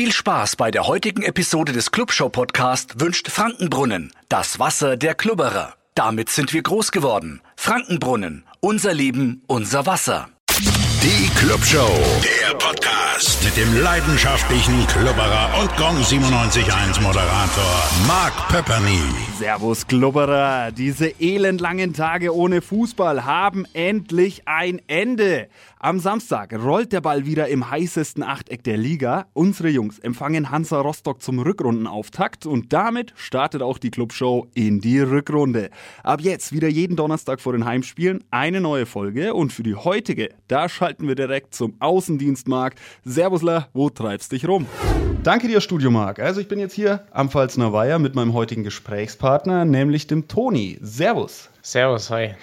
Viel Spaß bei der heutigen Episode des Clubshow Podcast wünscht Frankenbrunnen, das Wasser der Klubberer. Damit sind wir groß geworden. Frankenbrunnen, unser Leben, unser Wasser. Die Clubshow, der Podcast mit dem leidenschaftlichen Klubberer und Gong 97.1 Moderator Mark Pepperny. Servus Klubberer, diese elendlangen Tage ohne Fußball haben endlich ein Ende. Am Samstag rollt der Ball wieder im heißesten Achteck der Liga. Unsere Jungs empfangen Hansa Rostock zum Rückrundenauftakt und damit startet auch die Clubshow in die Rückrunde. Ab jetzt wieder jeden Donnerstag vor den Heimspielen eine neue Folge und für die heutige, da schalten wir direkt zum Außendienst Marc. Servusler, wo treibst dich rum? Danke dir, Studio Marc. Also ich bin jetzt hier am Pfalzner Weiher mit meinem heutigen Gesprächspartner, nämlich dem Toni. Servus. Servus, hi.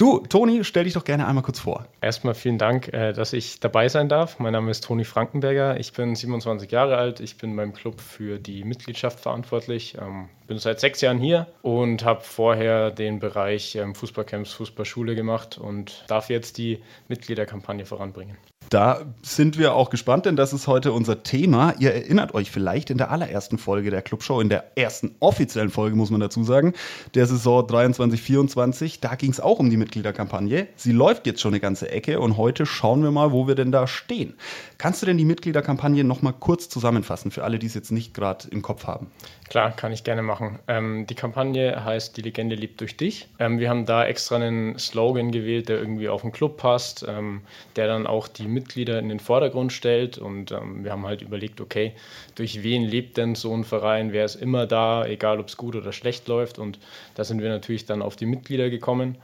Du, Toni, stell dich doch gerne einmal kurz vor. Erstmal vielen Dank, äh, dass ich dabei sein darf. Mein Name ist Toni Frankenberger. Ich bin 27 Jahre alt. Ich bin beim Club für die Mitgliedschaft verantwortlich. Ähm, bin seit sechs Jahren hier und habe vorher den Bereich ähm, Fußballcamps, Fußballschule gemacht und darf jetzt die Mitgliederkampagne voranbringen. Da sind wir auch gespannt, denn das ist heute unser Thema. Ihr erinnert euch vielleicht in der allerersten Folge der Clubshow, in der ersten offiziellen Folge, muss man dazu sagen, der Saison 23-24. Da ging es auch um die Mitgliederkampagne. Sie läuft jetzt schon eine ganze Ecke und heute schauen wir mal, wo wir denn da stehen. Kannst du denn die Mitgliederkampagne nochmal kurz zusammenfassen für alle, die es jetzt nicht gerade im Kopf haben? Klar, kann ich gerne machen. Ähm, die Kampagne heißt Die Legende liebt durch dich. Ähm, wir haben da extra einen Slogan gewählt, der irgendwie auf den Club passt, ähm, der dann auch die Mitglieder in den Vordergrund stellt. Und ähm, wir haben halt überlegt, okay, durch wen lebt denn so ein Verein? Wer ist immer da, egal ob es gut oder schlecht läuft? Und da sind wir natürlich dann auf die Mitglieder gekommen.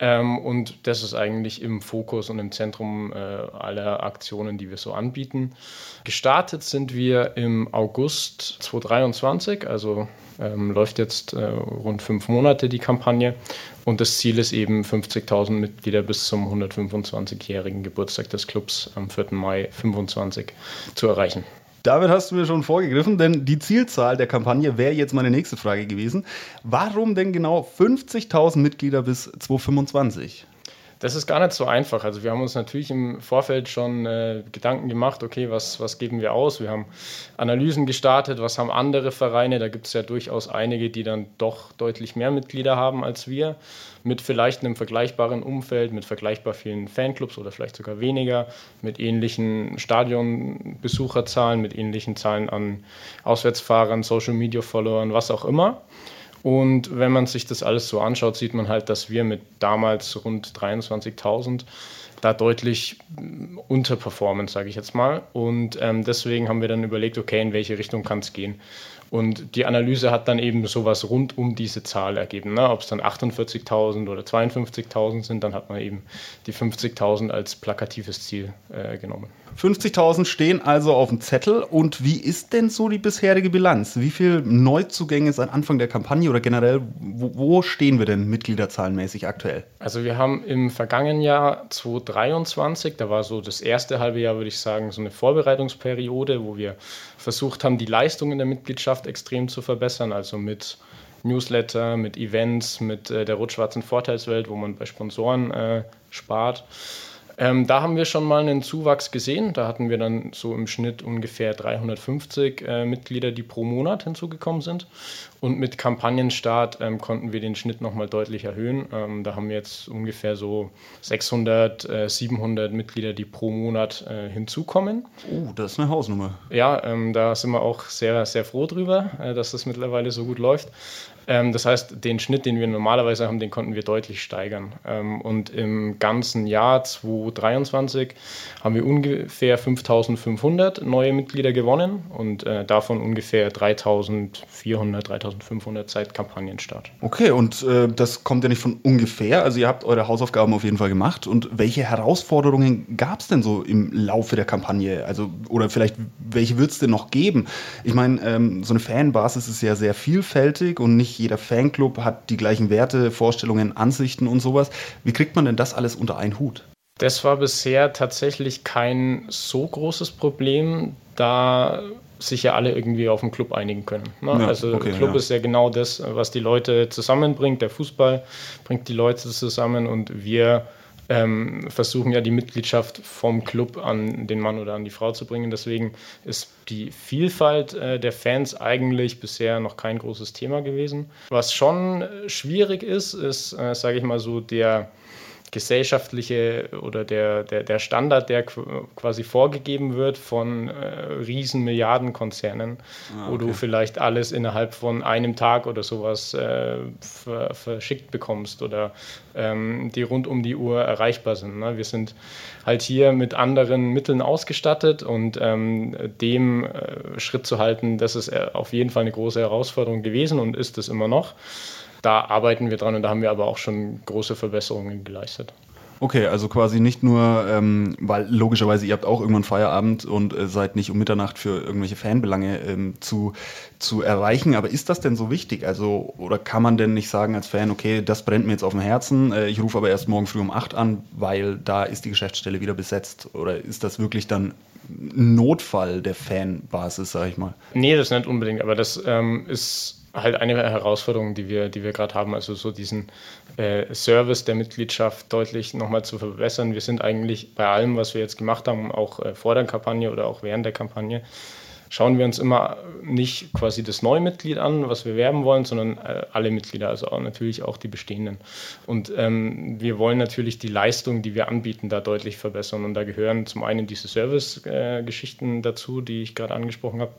Ähm, und das ist eigentlich im Fokus und im Zentrum äh, aller Aktionen, die wir so anbieten. Gestartet sind wir im August 2023, also ähm, läuft jetzt äh, rund fünf Monate die Kampagne. Und das Ziel ist eben, 50.000 Mitglieder bis zum 125-jährigen Geburtstag des Clubs am 4. Mai 2025 zu erreichen. Damit hast du mir schon vorgegriffen, denn die Zielzahl der Kampagne wäre jetzt meine nächste Frage gewesen. Warum denn genau 50.000 Mitglieder bis 2025? Das ist gar nicht so einfach. Also wir haben uns natürlich im Vorfeld schon äh, Gedanken gemacht, okay, was, was geben wir aus? Wir haben Analysen gestartet, was haben andere Vereine? Da gibt es ja durchaus einige, die dann doch deutlich mehr Mitglieder haben als wir, mit vielleicht einem vergleichbaren Umfeld, mit vergleichbar vielen Fanclubs oder vielleicht sogar weniger, mit ähnlichen Stadionbesucherzahlen, mit ähnlichen Zahlen an Auswärtsfahrern, Social-Media-Followern, was auch immer. Und wenn man sich das alles so anschaut, sieht man halt, dass wir mit damals rund 23.000 da deutlich unterperformen, sage ich jetzt mal. Und ähm, deswegen haben wir dann überlegt, okay, in welche Richtung kann es gehen. Und die Analyse hat dann eben sowas rund um diese Zahl ergeben. Ne? Ob es dann 48.000 oder 52.000 sind, dann hat man eben die 50.000 als plakatives Ziel äh, genommen. 50.000 stehen also auf dem Zettel. Und wie ist denn so die bisherige Bilanz? Wie viele Neuzugänge seit Anfang der Kampagne oder generell, wo, wo stehen wir denn mitgliederzahlenmäßig aktuell? Also wir haben im vergangenen Jahr 2023, da war so das erste halbe Jahr, würde ich sagen, so eine Vorbereitungsperiode, wo wir versucht haben, die Leistungen der Mitgliedschaft extrem zu verbessern, also mit Newsletter, mit Events, mit äh, der rot-schwarzen Vorteilswelt, wo man bei Sponsoren äh, spart. Ähm, da haben wir schon mal einen Zuwachs gesehen. Da hatten wir dann so im Schnitt ungefähr 350 äh, Mitglieder, die pro Monat hinzugekommen sind. Und mit Kampagnenstart ähm, konnten wir den Schnitt nochmal deutlich erhöhen. Ähm, da haben wir jetzt ungefähr so 600, äh, 700 Mitglieder, die pro Monat äh, hinzukommen. Oh, das ist eine Hausnummer. Ja, ähm, da sind wir auch sehr, sehr froh drüber, äh, dass das mittlerweile so gut läuft. Ähm, das heißt, den Schnitt, den wir normalerweise haben, den konnten wir deutlich steigern. Ähm, und im ganzen Jahr 2023 haben wir ungefähr 5500 neue Mitglieder gewonnen und äh, davon ungefähr 3400, 3500 seit Kampagnenstart. Okay, und äh, das kommt ja nicht von ungefähr. Also ihr habt eure Hausaufgaben auf jeden Fall gemacht. Und welche Herausforderungen gab es denn so im Laufe der Kampagne? Also, oder vielleicht, welche wird es denn noch geben? Ich meine, ähm, so eine Fanbasis ist ja sehr vielfältig und nicht jeder Fanclub hat die gleichen Werte, Vorstellungen, Ansichten und sowas. Wie kriegt man denn das alles unter einen Hut? Das war bisher tatsächlich kein so großes Problem, da sich ja alle irgendwie auf den Club einigen können. Ne? Ja, also okay, Club ja. ist ja genau das, was die Leute zusammenbringt. Der Fußball bringt die Leute zusammen und wir ähm, versuchen ja die Mitgliedschaft vom Club an den Mann oder an die Frau zu bringen. Deswegen ist die Vielfalt äh, der Fans eigentlich bisher noch kein großes Thema gewesen. Was schon schwierig ist, ist, äh, sage ich mal so, der gesellschaftliche oder der, der, der Standard, der quasi vorgegeben wird von äh, riesen Milliardenkonzernen, ah, okay. wo du vielleicht alles innerhalb von einem Tag oder sowas äh, ver, verschickt bekommst oder ähm, die rund um die Uhr erreichbar sind. Ne? Wir sind halt hier mit anderen Mitteln ausgestattet und ähm, dem äh, Schritt zu halten, das ist äh, auf jeden Fall eine große Herausforderung gewesen und ist es immer noch da arbeiten wir dran und da haben wir aber auch schon große Verbesserungen geleistet. Okay, also quasi nicht nur, ähm, weil logischerweise ihr habt auch irgendwann Feierabend und äh, seid nicht um Mitternacht für irgendwelche Fanbelange ähm, zu, zu erreichen, aber ist das denn so wichtig? Also, oder kann man denn nicht sagen als Fan, okay, das brennt mir jetzt auf dem Herzen, äh, ich rufe aber erst morgen früh um 8 an, weil da ist die Geschäftsstelle wieder besetzt? Oder ist das wirklich dann Notfall der Fanbasis, sag ich mal? Nee, das nicht unbedingt, aber das ähm, ist halt eine Herausforderung, die wir, die wir gerade haben, also so diesen äh, Service der Mitgliedschaft deutlich nochmal zu verbessern. Wir sind eigentlich bei allem, was wir jetzt gemacht haben, auch äh, vor der Kampagne oder auch während der Kampagne, schauen wir uns immer nicht quasi das neue Mitglied an, was wir werben wollen, sondern äh, alle Mitglieder, also auch natürlich auch die bestehenden. Und ähm, wir wollen natürlich die Leistung, die wir anbieten, da deutlich verbessern. Und da gehören zum einen diese Service-Geschichten äh, dazu, die ich gerade angesprochen habe,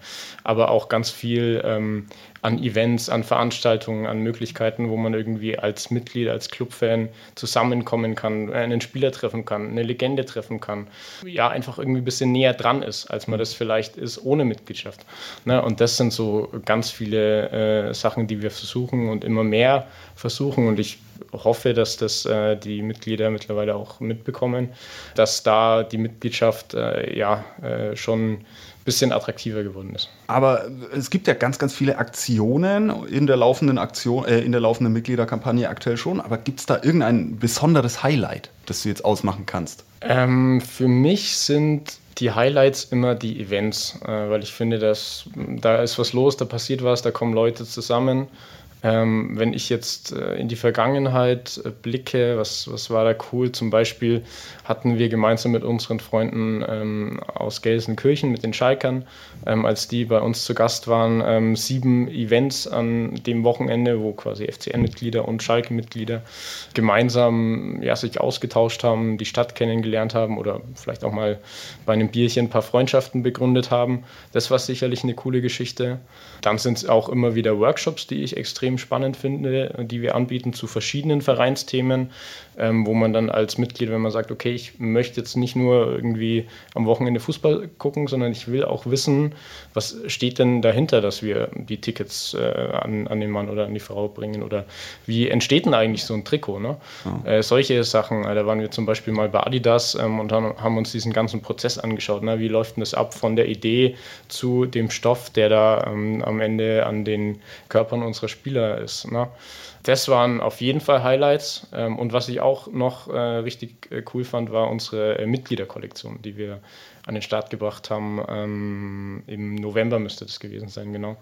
aber auch ganz viel ähm, an Events, an Veranstaltungen, an Möglichkeiten, wo man irgendwie als Mitglied, als Clubfan zusammenkommen kann, einen Spieler treffen kann, eine Legende treffen kann. Ja, einfach irgendwie ein bisschen näher dran ist, als man das vielleicht ist ohne Mitgliedschaft. Ne? Und das sind so ganz viele äh, Sachen, die wir versuchen und immer mehr versuchen. Und ich hoffe, dass das äh, die Mitglieder mittlerweile auch mitbekommen, dass da die Mitgliedschaft äh, ja äh, schon bisschen attraktiver geworden ist. Aber es gibt ja ganz, ganz viele Aktionen in der laufenden Aktion, äh, in der laufenden Mitgliederkampagne aktuell schon. Aber gibt es da irgendein besonderes Highlight, das du jetzt ausmachen kannst? Ähm, für mich sind die Highlights immer die Events, äh, weil ich finde, dass da ist was los, da passiert was, da kommen Leute zusammen. Ähm, wenn ich jetzt äh, in die Vergangenheit äh, blicke, was, was war da cool? Zum Beispiel hatten wir gemeinsam mit unseren Freunden ähm, aus Gelsenkirchen, mit den Schalkern, ähm, als die bei uns zu Gast waren, ähm, sieben Events an dem Wochenende, wo quasi FCN-Mitglieder und Schalke-Mitglieder gemeinsam ja, sich ausgetauscht haben, die Stadt kennengelernt haben oder vielleicht auch mal bei einem Bierchen ein paar Freundschaften begründet haben. Das war sicherlich eine coole Geschichte. Dann sind es auch immer wieder Workshops, die ich extrem spannend finde, die wir anbieten zu verschiedenen Vereinsthemen, ähm, wo man dann als Mitglied, wenn man sagt, okay, ich möchte jetzt nicht nur irgendwie am Wochenende Fußball gucken, sondern ich will auch wissen, was steht denn dahinter, dass wir die Tickets äh, an, an den Mann oder an die Frau bringen oder wie entsteht denn eigentlich so ein Trikot? Ne? Ja. Äh, solche Sachen, äh, da waren wir zum Beispiel mal bei Adidas ähm, und haben, haben, uns diesen ganzen Prozess angeschaut. Ne? Wie läuft denn das ab von der Idee zu dem Stoff, der da ähm, am Ende an den Körpern unserer Spieler ist? Ne? das waren auf jeden Fall Highlights. Ähm, und was ich auch noch äh, richtig äh, cool fand, war unsere äh, Mitgliederkollektion, die wir an den Start gebracht haben. Ähm, Im November müsste das gewesen sein, genau.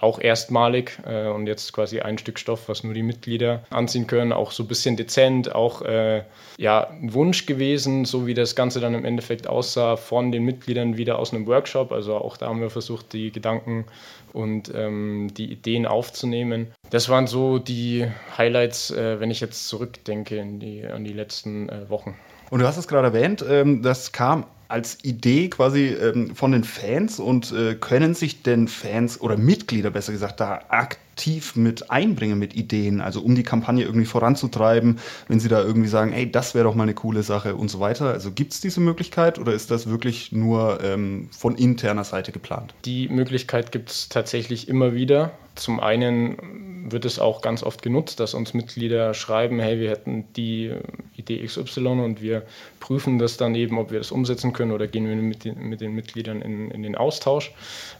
Auch erstmalig und jetzt quasi ein Stück Stoff, was nur die Mitglieder anziehen können. Auch so ein bisschen dezent, auch ja, ein Wunsch gewesen, so wie das Ganze dann im Endeffekt aussah, von den Mitgliedern wieder aus einem Workshop. Also auch da haben wir versucht, die Gedanken und ähm, die Ideen aufzunehmen. Das waren so die Highlights, äh, wenn ich jetzt zurückdenke die, an die letzten äh, Wochen. Und du hast es gerade erwähnt, ähm, das kam als Idee quasi ähm, von den Fans und äh, können sich denn Fans oder Mitglieder besser gesagt da aktiv mit einbringen mit Ideen, also um die Kampagne irgendwie voranzutreiben, wenn sie da irgendwie sagen, ey, das wäre doch mal eine coole Sache und so weiter. Also gibt es diese Möglichkeit oder ist das wirklich nur ähm, von interner Seite geplant? Die Möglichkeit gibt es tatsächlich immer wieder. Zum einen wird es auch ganz oft genutzt, dass uns Mitglieder schreiben, hey, wir hätten die Idee XY und wir prüfen das dann eben, ob wir das umsetzen können oder gehen wir mit den, mit den Mitgliedern in, in den Austausch.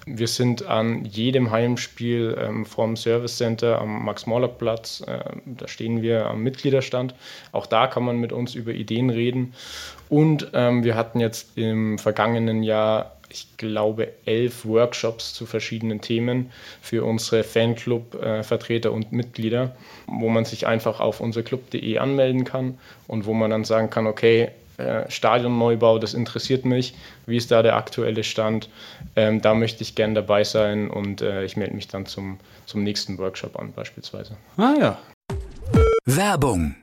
Wir sind an jedem Heimspiel ähm, vom Service Center am Max-Morlock-Platz, äh, da stehen wir am Mitgliederstand. Auch da kann man mit uns über Ideen reden. Und ähm, wir hatten jetzt im vergangenen Jahr ich glaube, elf Workshops zu verschiedenen Themen für unsere Fanclub-Vertreter und Mitglieder, wo man sich einfach auf unserclub.de anmelden kann und wo man dann sagen kann, okay, äh, Stadionneubau, das interessiert mich. Wie ist da der aktuelle Stand? Ähm, da möchte ich gern dabei sein und äh, ich melde mich dann zum, zum nächsten Workshop an, beispielsweise. Ah ja. Werbung.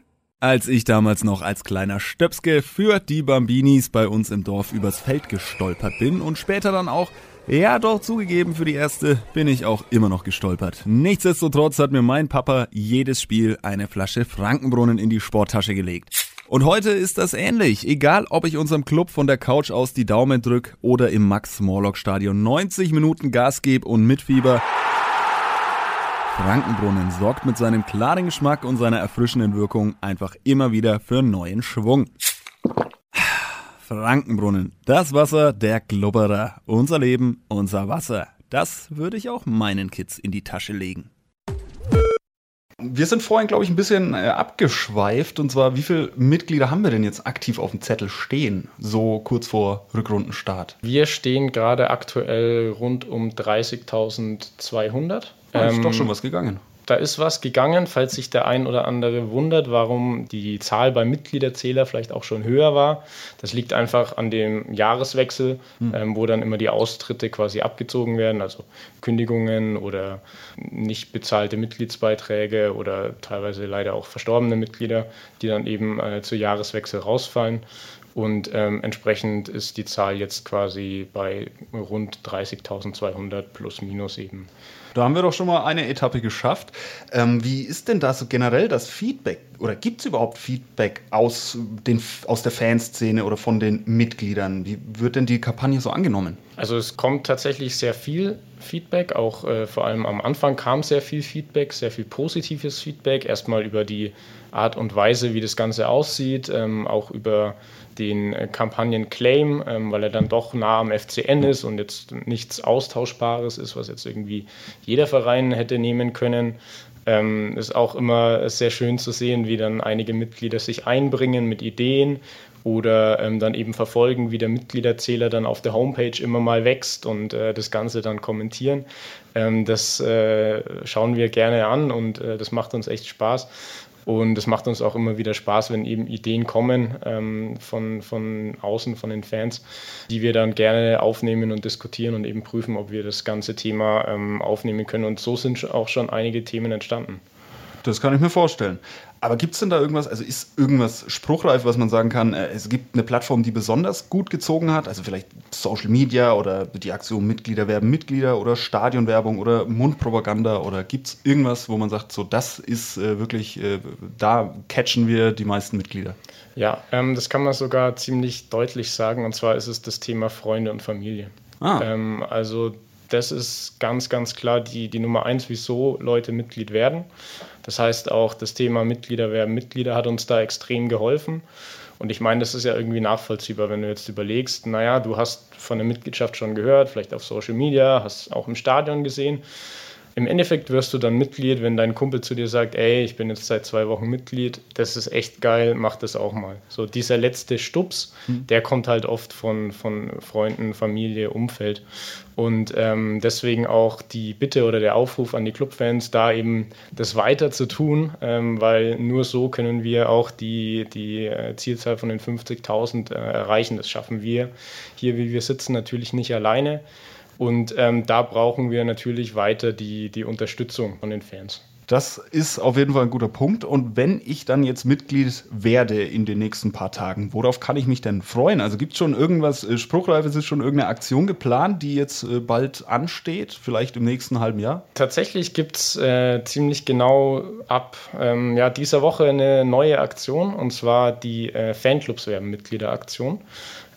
Als ich damals noch als kleiner Stöpske für die Bambinis bei uns im Dorf übers Feld gestolpert bin und später dann auch, ja doch zugegeben, für die erste bin ich auch immer noch gestolpert. Nichtsdestotrotz hat mir mein Papa jedes Spiel eine Flasche Frankenbrunnen in die Sporttasche gelegt. Und heute ist das ähnlich. Egal, ob ich unserem Club von der Couch aus die Daumen drück oder im Max-Morlock-Stadion 90 Minuten Gas gebe und mitfieber. Frankenbrunnen sorgt mit seinem klaren Geschmack und seiner erfrischenden Wirkung einfach immer wieder für neuen Schwung. Frankenbrunnen, das Wasser der Glubberer. Unser Leben, unser Wasser. Das würde ich auch meinen Kids in die Tasche legen. Wir sind vorhin, glaube ich, ein bisschen äh, abgeschweift. Und zwar, wie viele Mitglieder haben wir denn jetzt aktiv auf dem Zettel stehen, so kurz vor Rückrundenstart? Wir stehen gerade aktuell rund um 30.200. Da ist doch schon was gegangen. Da ist was gegangen, falls sich der ein oder andere wundert, warum die Zahl beim Mitgliederzähler vielleicht auch schon höher war. Das liegt einfach an dem Jahreswechsel, hm. ähm, wo dann immer die Austritte quasi abgezogen werden, also Kündigungen oder nicht bezahlte Mitgliedsbeiträge oder teilweise leider auch verstorbene Mitglieder, die dann eben äh, zu Jahreswechsel rausfallen. Und ähm, entsprechend ist die Zahl jetzt quasi bei rund 30.200 plus minus eben. Da haben wir doch schon mal eine Etappe geschafft. Ähm, wie ist denn da so generell das Feedback? Oder gibt es überhaupt Feedback aus, den, aus der Fanszene oder von den Mitgliedern? Wie wird denn die Kampagne so angenommen? Also es kommt tatsächlich sehr viel Feedback. Auch äh, vor allem am Anfang kam sehr viel Feedback, sehr viel positives Feedback. Erstmal über die Art und Weise, wie das Ganze aussieht, ähm, auch über den äh, Kampagnen-Claim, ähm, weil er dann doch nah am FCN ist und jetzt nichts Austauschbares ist, was jetzt irgendwie jeder Verein hätte nehmen können. Ähm, ist auch immer sehr schön zu sehen, wie dann einige Mitglieder sich einbringen mit Ideen oder ähm, dann eben verfolgen, wie der Mitgliederzähler dann auf der Homepage immer mal wächst und äh, das Ganze dann kommentieren. Ähm, das äh, schauen wir gerne an und äh, das macht uns echt Spaß. Und es macht uns auch immer wieder Spaß, wenn eben Ideen kommen ähm, von, von außen, von den Fans, die wir dann gerne aufnehmen und diskutieren und eben prüfen, ob wir das ganze Thema ähm, aufnehmen können. Und so sind auch schon einige Themen entstanden. Das kann ich mir vorstellen. Aber gibt es denn da irgendwas, also ist irgendwas spruchreif, was man sagen kann, äh, es gibt eine Plattform, die besonders gut gezogen hat, also vielleicht Social Media oder die Aktion Mitglieder werben Mitglieder oder Stadionwerbung oder Mundpropaganda oder gibt es irgendwas, wo man sagt, so das ist äh, wirklich, äh, da catchen wir die meisten Mitglieder? Ja, ähm, das kann man sogar ziemlich deutlich sagen und zwar ist es das Thema Freunde und Familie. Ah. Ähm, also das ist ganz, ganz klar die, die Nummer eins, wieso Leute Mitglied werden. Das heißt auch, das Thema Mitglieder werden Mitglieder hat uns da extrem geholfen. Und ich meine, das ist ja irgendwie nachvollziehbar, wenn du jetzt überlegst, naja, du hast von der Mitgliedschaft schon gehört, vielleicht auf Social Media, hast auch im Stadion gesehen. Im Endeffekt wirst du dann Mitglied, wenn dein Kumpel zu dir sagt, ey, ich bin jetzt seit zwei Wochen Mitglied, das ist echt geil, mach das auch mal. So dieser letzte Stups, mhm. der kommt halt oft von, von Freunden, Familie, Umfeld. Und ähm, deswegen auch die Bitte oder der Aufruf an die Clubfans, da eben das weiter zu tun, ähm, weil nur so können wir auch die, die äh, Zielzahl von den 50.000 äh, erreichen. Das schaffen wir hier, wie wir sitzen, natürlich nicht alleine. Und ähm, da brauchen wir natürlich weiter die, die Unterstützung von den Fans. Das ist auf jeden Fall ein guter Punkt. Und wenn ich dann jetzt Mitglied werde in den nächsten paar Tagen, worauf kann ich mich denn freuen? Also gibt es schon irgendwas, äh, Spruchreif, ist schon irgendeine Aktion geplant, die jetzt äh, bald ansteht, vielleicht im nächsten halben Jahr? Tatsächlich gibt es äh, ziemlich genau ab ähm, ja, dieser Woche eine neue Aktion, und zwar die äh, Fanclubs werden Mitgliederaktion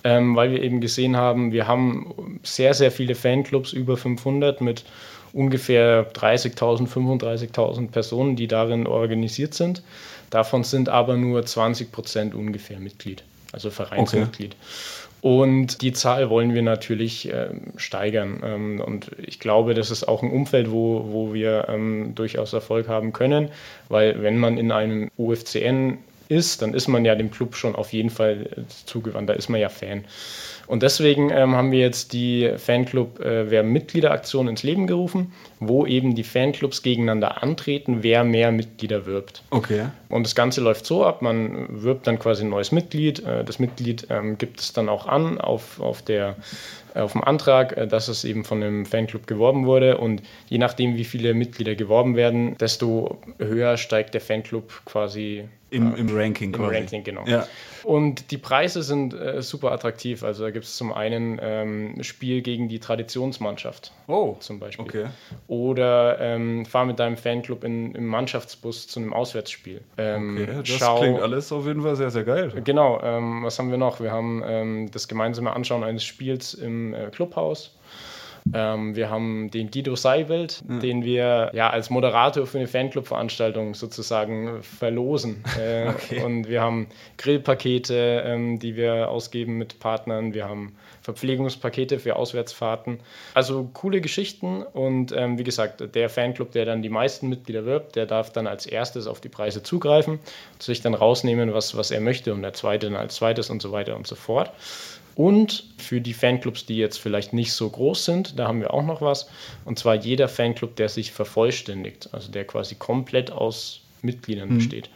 ähm, weil wir eben gesehen haben, wir haben sehr, sehr viele Fanclubs, über 500 mit ungefähr 30.000, 35.000 Personen, die darin organisiert sind. Davon sind aber nur 20 Prozent ungefähr Mitglied, also Vereinsmitglied. Okay. Und die Zahl wollen wir natürlich äh, steigern. Ähm, und ich glaube, das ist auch ein Umfeld, wo, wo wir ähm, durchaus Erfolg haben können, weil wenn man in einem UFCN ist, dann ist man ja dem Club schon auf jeden Fall äh, zugewandt, da ist man ja Fan. Und deswegen ähm, haben wir jetzt die Fanclub äh, Wer Mitgliederaktion ins Leben gerufen, wo eben die Fanclubs gegeneinander antreten, wer mehr Mitglieder wirbt. Okay. Und das Ganze läuft so ab, man wirbt dann quasi ein neues Mitglied. Äh, das Mitglied ähm, gibt es dann auch an auf, auf, der, auf dem Antrag, äh, dass es eben von einem Fanclub geworben wurde. Und je nachdem, wie viele Mitglieder geworben werden, desto höher steigt der Fanclub quasi im, im Ranking Im quasi. Ranking, genau. Ja. Und die Preise sind äh, super attraktiv. Also da gibt es zum einen ähm, Spiel gegen die Traditionsmannschaft. Oh, Zum Beispiel. okay. Oder ähm, fahr mit deinem Fanclub in, im Mannschaftsbus zu einem Auswärtsspiel. Ähm, Okay, das schau- klingt alles auf jeden Fall sehr, sehr geil. Genau, ähm, was haben wir noch? Wir haben ähm, das gemeinsame Anschauen eines Spiels im äh, Clubhaus. Ähm, wir haben den Guido Seiwelt, den wir ja als Moderator für eine Fanclub-Veranstaltung sozusagen verlosen. Äh, Und wir haben Grillpakete, ähm, die wir ausgeben mit Partnern. Wir haben Verpflegungspakete für Auswärtsfahrten. Also coole Geschichten. Und ähm, wie gesagt, der Fanclub, der dann die meisten Mitglieder wirbt, der darf dann als erstes auf die Preise zugreifen, sich dann rausnehmen, was, was er möchte. Und der zweite dann als zweites und so weiter und so fort. Und für die Fanclubs, die jetzt vielleicht nicht so groß sind, da haben wir auch noch was. Und zwar jeder Fanclub, der sich vervollständigt, also der quasi komplett aus Mitgliedern besteht,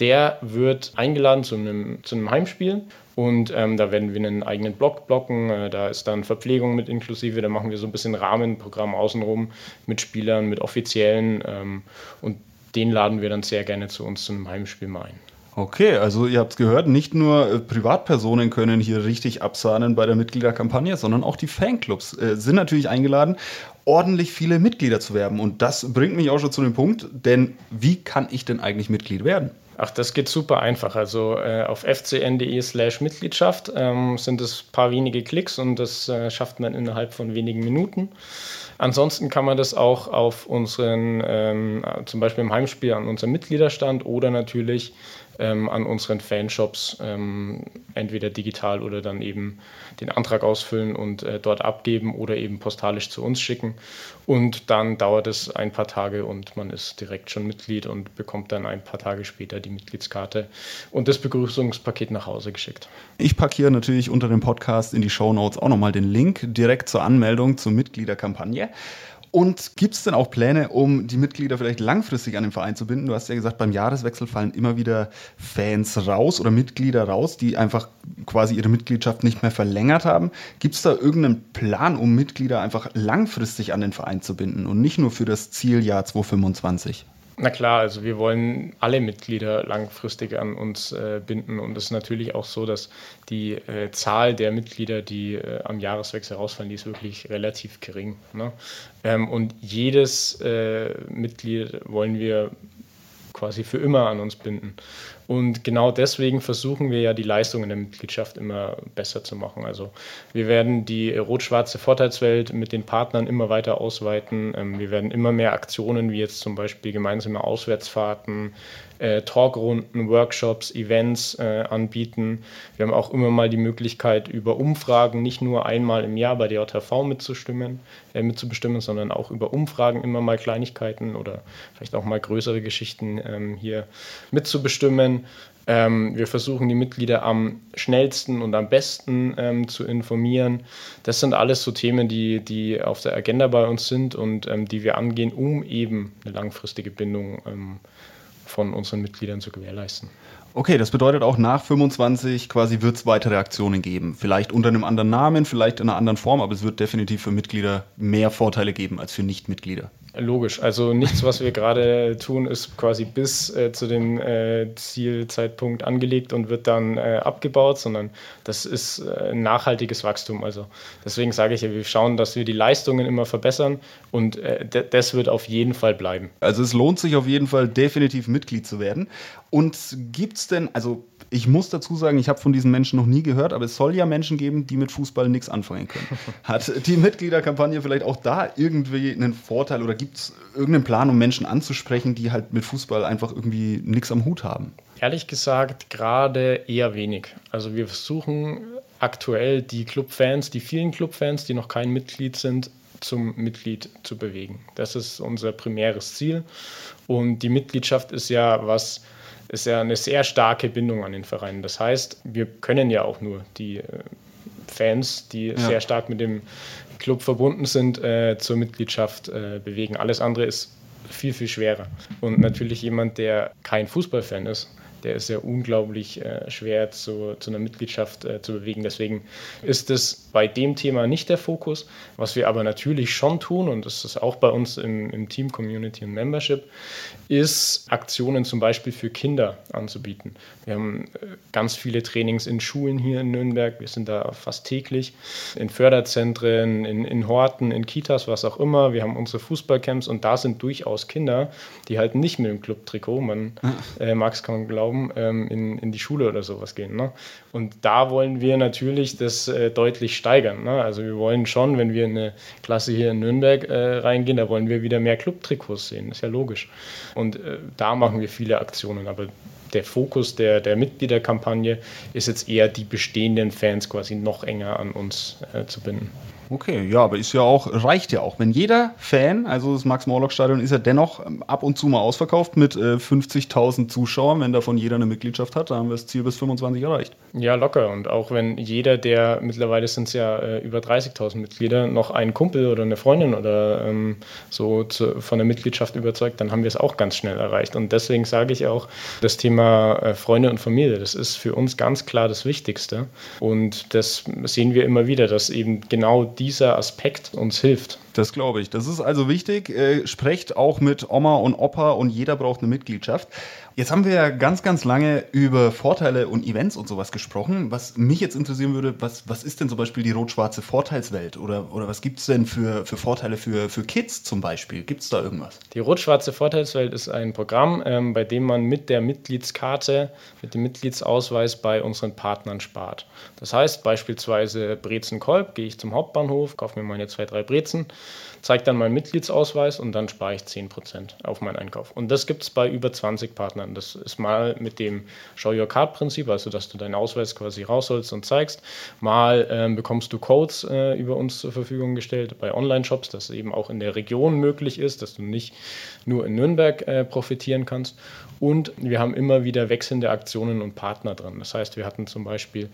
der wird eingeladen zu einem, zu einem Heimspiel. Und ähm, da werden wir einen eigenen Block blocken. Äh, da ist dann Verpflegung mit inklusive. Da machen wir so ein bisschen Rahmenprogramm außenrum mit Spielern, mit Offiziellen. Ähm, und den laden wir dann sehr gerne zu uns zu einem Heimspiel mal ein. Okay, also ihr habt es gehört, nicht nur äh, Privatpersonen können hier richtig absahnen bei der Mitgliederkampagne, sondern auch die Fanclubs äh, sind natürlich eingeladen, ordentlich viele Mitglieder zu werben. Und das bringt mich auch schon zu dem Punkt, denn wie kann ich denn eigentlich Mitglied werden? Ach, das geht super einfach. Also äh, auf fcn.de slash Mitgliedschaft ähm, sind es ein paar wenige Klicks und das äh, schafft man innerhalb von wenigen Minuten. Ansonsten kann man das auch auf unseren, ähm, zum Beispiel im Heimspiel an unserem Mitgliederstand oder natürlich ähm, an unseren Fanshops ähm, entweder digital oder dann eben den Antrag ausfüllen und äh, dort abgeben oder eben postalisch zu uns schicken. Und dann dauert es ein paar Tage und man ist direkt schon Mitglied und bekommt dann ein paar Tage später die Mitgliedskarte und das Begrüßungspaket nach Hause geschickt. Ich packe hier natürlich unter dem Podcast in die Show Notes auch nochmal den Link direkt zur Anmeldung zur Mitgliederkampagne. Und gibt es denn auch Pläne, um die Mitglieder vielleicht langfristig an den Verein zu binden? Du hast ja gesagt, beim Jahreswechsel fallen immer wieder Fans raus oder Mitglieder raus, die einfach quasi ihre Mitgliedschaft nicht mehr verlängert haben. Gibt es da irgendeinen Plan, um Mitglieder einfach langfristig an den Verein zu binden und nicht nur für das Zieljahr 2025? Na klar, also wir wollen alle Mitglieder langfristig an uns äh, binden und es ist natürlich auch so, dass die äh, Zahl der Mitglieder, die äh, am Jahreswechsel rausfallen, die ist wirklich relativ gering. Ne? Ähm, und jedes äh, Mitglied wollen wir quasi für immer an uns binden. Und genau deswegen versuchen wir ja die Leistungen der Mitgliedschaft immer besser zu machen. Also wir werden die rot-schwarze Vorteilswelt mit den Partnern immer weiter ausweiten. Ähm, Wir werden immer mehr Aktionen, wie jetzt zum Beispiel gemeinsame Auswärtsfahrten, äh, Talkrunden, Workshops, Events äh, anbieten. Wir haben auch immer mal die Möglichkeit, über Umfragen nicht nur einmal im Jahr bei der JV mitzustimmen, äh, mitzubestimmen, sondern auch über Umfragen immer mal Kleinigkeiten oder vielleicht auch mal größere Geschichten ähm, hier mitzubestimmen. Ähm, wir versuchen die Mitglieder am schnellsten und am besten ähm, zu informieren. Das sind alles so Themen, die, die auf der Agenda bei uns sind und ähm, die wir angehen, um eben eine langfristige Bindung ähm, von unseren Mitgliedern zu gewährleisten. Okay, das bedeutet auch nach 25 quasi wird es weitere Aktionen geben. Vielleicht unter einem anderen Namen, vielleicht in einer anderen Form, aber es wird definitiv für Mitglieder mehr Vorteile geben als für Nichtmitglieder. Logisch. Also nichts, was wir gerade tun, ist quasi bis äh, zu dem äh, Zielzeitpunkt angelegt und wird dann äh, abgebaut, sondern das ist äh, ein nachhaltiges Wachstum. Also deswegen sage ich ja, wir schauen, dass wir die Leistungen immer verbessern und äh, das wird auf jeden Fall bleiben. Also es lohnt sich auf jeden Fall definitiv Mitglied zu werden. Und gibt es denn, also ich muss dazu sagen, ich habe von diesen Menschen noch nie gehört, aber es soll ja Menschen geben, die mit Fußball nichts anfangen können. Hat die Mitgliederkampagne vielleicht auch da irgendwie einen Vorteil oder gibt es irgendeinen Plan, um Menschen anzusprechen, die halt mit Fußball einfach irgendwie nichts am Hut haben? Ehrlich gesagt, gerade eher wenig. Also wir versuchen aktuell die Clubfans, die vielen Clubfans, die noch kein Mitglied sind, zum Mitglied zu bewegen. Das ist unser primäres Ziel. Und die Mitgliedschaft ist ja was ist ja eine sehr starke Bindung an den Verein. Das heißt, wir können ja auch nur die äh, Fans, die ja. sehr stark mit dem Club verbunden sind, äh, zur Mitgliedschaft äh, bewegen. Alles andere ist viel, viel schwerer. Und natürlich jemand, der kein Fußballfan ist, der ist ja unglaublich äh, schwer zu, zu einer Mitgliedschaft äh, zu bewegen. Deswegen ist es bei dem Thema nicht der Fokus. Was wir aber natürlich schon tun, und das ist auch bei uns im, im Team Community und Membership, ist Aktionen zum Beispiel für Kinder anzubieten. Wir haben äh, ganz viele Trainings in Schulen hier in Nürnberg. Wir sind da fast täglich in Förderzentren, in, in Horten, in Kitas, was auch immer. Wir haben unsere Fußballcamps und da sind durchaus Kinder, die halt nicht mit dem Clubtrikot, man äh, mag es kaum glauben, glauben, ähm, in, in die Schule oder sowas gehen. Ne? Und da wollen wir natürlich das äh, deutlich steigern. Ne? Also wir wollen schon, wenn wir in eine Klasse hier in Nürnberg äh, reingehen, da wollen wir wieder mehr Clubtrikots sehen, ist ja logisch. Und äh, da machen wir viele Aktionen, aber der Fokus der, der Mitgliederkampagne ist jetzt eher die bestehenden Fans quasi noch enger an uns äh, zu binden. Okay, ja, aber ist ja auch, reicht ja auch. Wenn jeder Fan, also das Max-Morlock-Stadion ist ja dennoch ähm, ab und zu mal ausverkauft mit äh, 50.000 Zuschauern, wenn davon jeder eine Mitgliedschaft hat, dann haben wir das Ziel bis 25 erreicht. Ja, locker. Und auch wenn jeder, der mittlerweile sind es ja äh, über 30.000 Mitglieder, noch einen Kumpel oder eine Freundin oder ähm, so zu, von der Mitgliedschaft überzeugt, dann haben wir es auch ganz schnell erreicht. Und deswegen sage ich auch, das Thema äh, Freunde und Familie, das ist für uns ganz klar das Wichtigste. Und das sehen wir immer wieder, dass eben genau die dieser Aspekt uns hilft. Das glaube ich. Das ist also wichtig. Äh, sprecht auch mit Oma und Opa und jeder braucht eine Mitgliedschaft. Jetzt haben wir ja ganz, ganz lange über Vorteile und Events und sowas gesprochen. Was mich jetzt interessieren würde, was, was ist denn zum Beispiel die rot-schwarze Vorteilswelt? Oder, oder was gibt es denn für, für Vorteile für, für Kids zum Beispiel? Gibt es da irgendwas? Die rot-schwarze Vorteilswelt ist ein Programm, ähm, bei dem man mit der Mitgliedskarte, mit dem Mitgliedsausweis bei unseren Partnern spart. Das heißt beispielsweise Brezen-Kolb, gehe ich zum Hauptbahnhof, kaufe mir meine zwei, drei Brezen zeige dann meinen Mitgliedsausweis und dann spare ich 10% auf meinen Einkauf. Und das gibt es bei über 20 Partnern. Das ist mal mit dem Show Your Card Prinzip, also dass du deinen Ausweis quasi rausholst und zeigst. Mal ähm, bekommst du Codes äh, über uns zur Verfügung gestellt bei Online-Shops, dass eben auch in der Region möglich ist, dass du nicht nur in Nürnberg äh, profitieren kannst. Und wir haben immer wieder wechselnde Aktionen und Partner drin. Das heißt, wir hatten zum Beispiel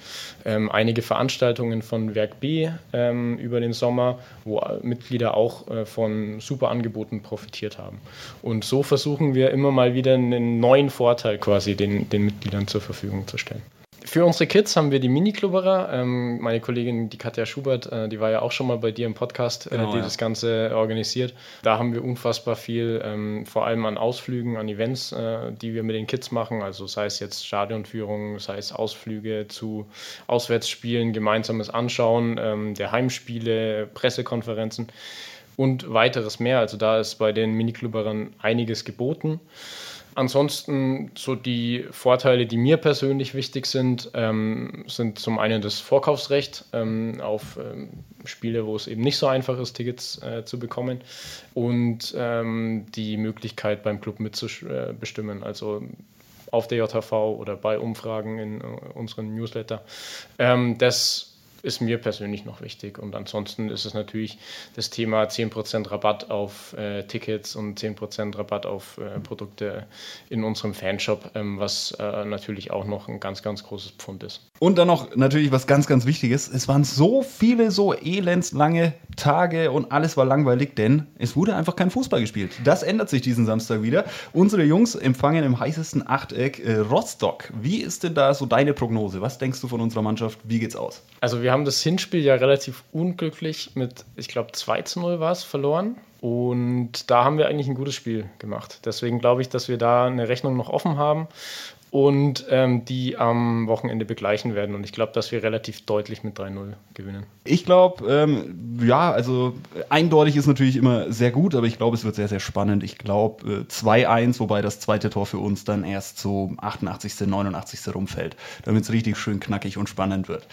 ähm, einige Veranstaltungen von Werk B ähm, über den Sommer, wo Mitglieder auch äh, von super Angeboten profitiert haben. Und so versuchen wir immer mal wieder einen neuen Vorteil quasi den, den Mitgliedern zur Verfügung zu stellen. Für unsere Kids haben wir die Mini-Klubberer. Ähm, meine Kollegin, die Katja Schubert, äh, die war ja auch schon mal bei dir im Podcast, äh, genau, die ja. das Ganze organisiert. Da haben wir unfassbar viel, ähm, vor allem an Ausflügen, an Events, äh, die wir mit den Kids machen. Also sei es jetzt Stadionführung, sei es Ausflüge zu Auswärtsspielen, gemeinsames Anschauen ähm, der Heimspiele, Pressekonferenzen und weiteres mehr. Also da ist bei den Mini-Klubberern einiges geboten. Ansonsten so die Vorteile, die mir persönlich wichtig sind, ähm, sind zum einen das Vorkaufsrecht ähm, auf ähm, Spiele, wo es eben nicht so einfach ist, Tickets äh, zu bekommen und ähm, die Möglichkeit beim Club mitzubestimmen, also auf der JHV oder bei Umfragen in uh, unserem Newsletter. Ähm, das ist mir persönlich noch wichtig. Und ansonsten ist es natürlich das Thema 10% Rabatt auf äh, Tickets und 10% Rabatt auf äh, Produkte in unserem Fanshop, ähm, was äh, natürlich auch noch ein ganz, ganz großes Pfund ist. Und dann noch natürlich was ganz, ganz Wichtiges. Es waren so viele, so elendslange Tage und alles war langweilig, denn es wurde einfach kein Fußball gespielt. Das ändert sich diesen Samstag wieder. Unsere Jungs empfangen im heißesten Achteck äh, Rostock. Wie ist denn da so deine Prognose? Was denkst du von unserer Mannschaft? Wie geht's aus? Also wir haben das Hinspiel ja relativ unglücklich mit, ich glaube 2 zu 0 war es, verloren. Und da haben wir eigentlich ein gutes Spiel gemacht. Deswegen glaube ich, dass wir da eine Rechnung noch offen haben und ähm, die am Wochenende begleichen werden. Und ich glaube, dass wir relativ deutlich mit 3-0 gewinnen. Ich glaube, ähm, ja, also eindeutig ist natürlich immer sehr gut, aber ich glaube, es wird sehr, sehr spannend. Ich glaube äh, 2-1, wobei das zweite Tor für uns dann erst so 88., 89. rumfällt, damit es richtig schön knackig und spannend wird.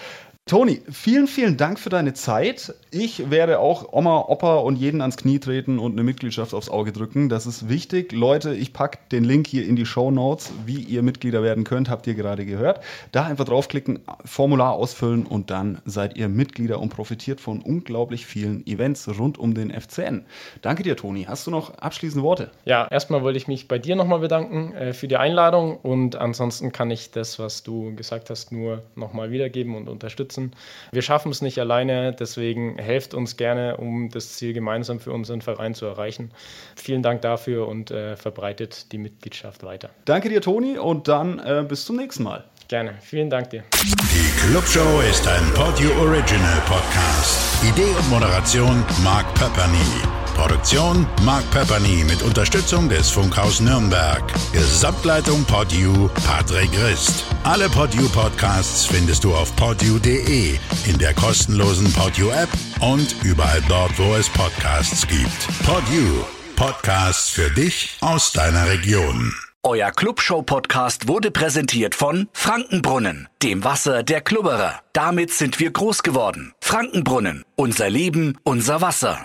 Toni, vielen, vielen Dank für deine Zeit. Ich werde auch Oma, Opa und jeden ans Knie treten und eine Mitgliedschaft aufs Auge drücken. Das ist wichtig. Leute, ich packe den Link hier in die Show Notes, wie ihr Mitglieder werden könnt, habt ihr gerade gehört. Da einfach draufklicken, Formular ausfüllen und dann seid ihr Mitglieder und profitiert von unglaublich vielen Events rund um den FCN. Danke dir, Toni. Hast du noch abschließende Worte? Ja, erstmal wollte ich mich bei dir nochmal bedanken äh, für die Einladung und ansonsten kann ich das, was du gesagt hast, nur nochmal wiedergeben und unterstützen unterstützen. Wir schaffen es nicht alleine, deswegen helft uns gerne, um das Ziel gemeinsam für unseren Verein zu erreichen. Vielen Dank dafür und äh, verbreitet die Mitgliedschaft weiter. Danke dir, Toni, und dann äh, bis zum nächsten Mal. Gerne, vielen Dank dir. Die Clubshow ist ein Podio Original Podcast. Idee und Moderation Mark Pepperny. Produktion Mark Pepperny mit Unterstützung des Funkhaus Nürnberg. Gesamtleitung Podu Patrick Rist. Alle Podu Podcasts findest du auf podu.de, in der kostenlosen Podu App und überall dort, wo es Podcasts gibt. Podu. Podcasts für dich aus deiner Region. Euer Clubshow-Podcast wurde präsentiert von Frankenbrunnen, dem Wasser der Klubberer. Damit sind wir groß geworden. Frankenbrunnen, unser Leben, unser Wasser.